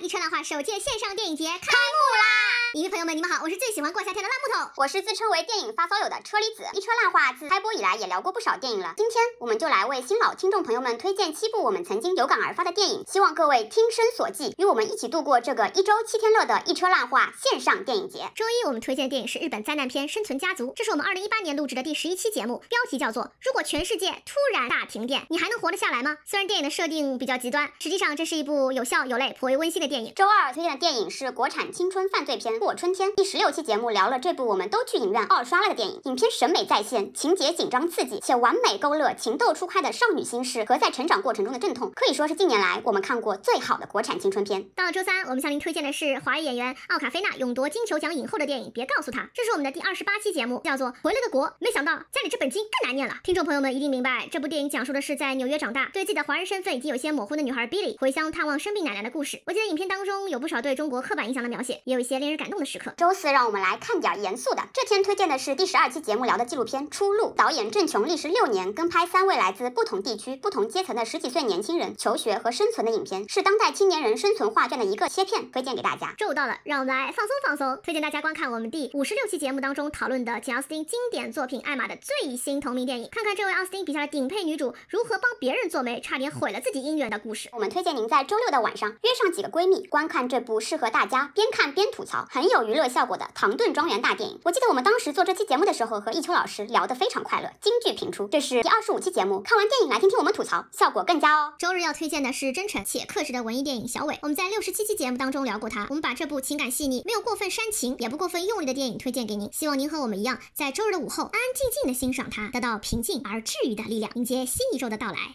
一车的话首届线上电影节开幕啦！影迷朋友们，你们好，我是最喜欢过夏天的烂木头，我是自称为电影发烧友的车厘子。一车烂话自开播以来也聊过不少电影了，今天我们就来为新老听众朋友们推荐七部我们曾经有感而发的电影，希望各位听声所记，与我们一起度过这个一周七天乐的一车烂话线上电影节。周一我们推荐的电影是日本灾难片《生存家族》，这是我们二零一八年录制的第十一期节目，标题叫做《如果全世界突然大停电，你还能活得下来吗？》虽然电影的设定比较极端，实际上这是一部有笑有泪、颇为温馨的电影。周二推荐的电影是国产青春犯罪片《过春天》，第十六期节目聊了这部我们都去影院二刷了的电影。影片审美在线，情节紧张刺激，且完美勾勒情窦初开的少女心事和在成长过程中的阵痛，可以说是近年来我们看过最好的国产青春片。到了周三，我们向您推荐的是华裔演员奥卡菲娜勇夺金球奖影后的电影《别告诉他》，这是我们的第二十八期节目，叫做《回了个国》，没想到家里这本经更难念了。听众朋友们一定明白，这部电影讲述的是在纽约长大，对自己的华人身份已经有些模糊的女孩 Billy 回乡探望生病奶奶的故事。我记得影片当中有不少对中国刻板印象的描写，也有一些令人感感动的时刻。周四，让我们来看点严肃的。这天推荐的是第十二期节目聊的纪录片《出路》，导演郑琼历时六年跟拍三位来自不同地区、不同阶层的十几岁年轻人求学和生存的影片，是当代青年人生存画卷的一个切片，推荐给大家。周五到了，让我们来放松放松，推荐大家观看我们第五十六期节目当中讨论的简奥斯汀经典作品《艾玛》的最新同名电影，看看这位奥斯汀笔下的顶配女主如何帮别人做媒，差点毁了自己姻缘的故事。我们推荐您在周六的晚上约上几个闺蜜，观看这部适合大家边看边吐槽、很有娱乐效果的《唐顿庄园》大电影。我记得我们当时做这期节目的时候，和一秋老师聊得非常快乐，金句频出。这是第二十五期节目，看完电影来听听我们吐槽，效果更佳哦。周日要推荐的是真诚且克制的文艺电影《小伟》，我们在六十七期节目当中聊过它。我们把这部情感细腻、没有过分煽情，也不过分用力的电影推荐给您，希望您和我们一样，在周日的午后安安静静的欣赏它，得到平静而治愈的力量，迎接新一周的到来。